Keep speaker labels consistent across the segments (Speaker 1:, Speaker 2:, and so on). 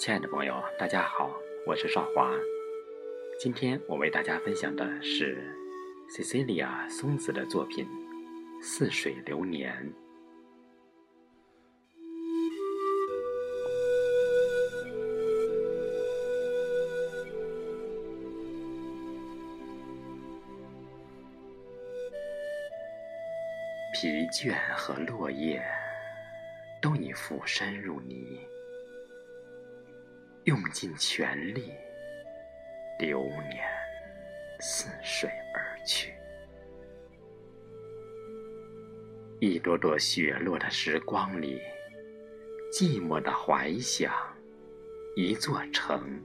Speaker 1: 亲爱的朋友，大家好，我是少华。今天我为大家分享的是 Cecilia 松子的作品《似水流年》。疲倦和落叶都已附身入泥，用尽全力，流年似水而去。一朵朵雪落的时光里，寂寞的怀想一座城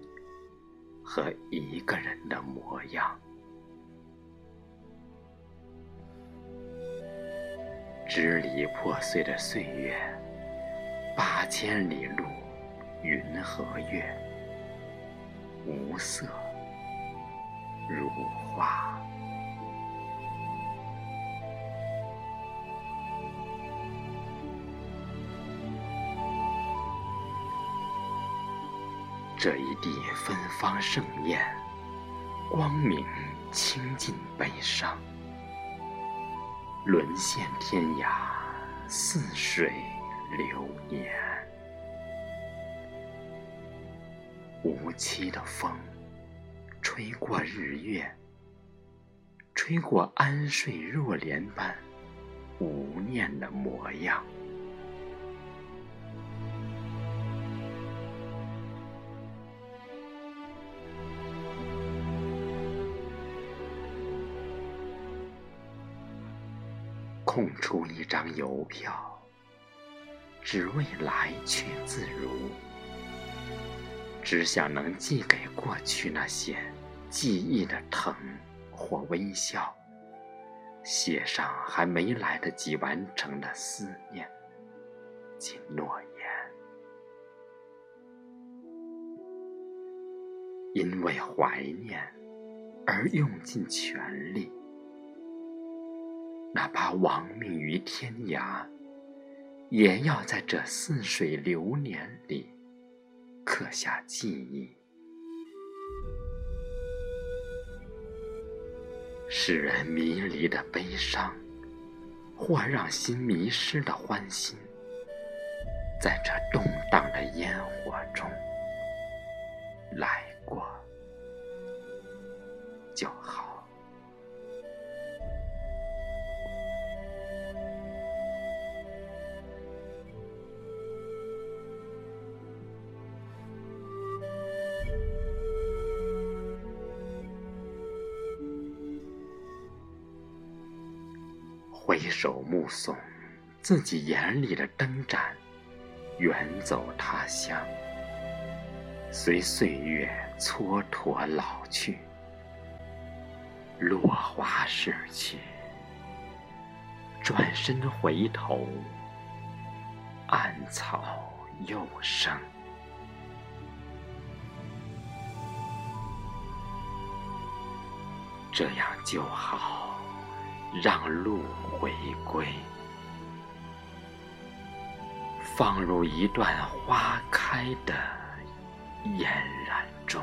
Speaker 1: 和一个人的模样。支离破碎的岁月，八千里路，云和月，无色如画。这一地芬芳盛宴，光明倾尽悲伤。沦陷天涯，似水流年。无期的风，吹过日月，吹过安睡若莲般无念的模样。空出一张邮票，只为来去自如，只想能寄给过去那些记忆的疼或微笑，写上还没来得及完成的思念及诺言，因为怀念而用尽全力。哪怕亡命于天涯，也要在这似水流年里刻下记忆，使人迷离的悲伤，或让心迷失的欢欣，在这动荡的烟火中来过就好。回首目送自己眼里的灯盏，远走他乡，随岁月蹉跎老去，落花逝去，转身回头，暗草又生，这样就好。让路回归，放入一段花开的嫣然中。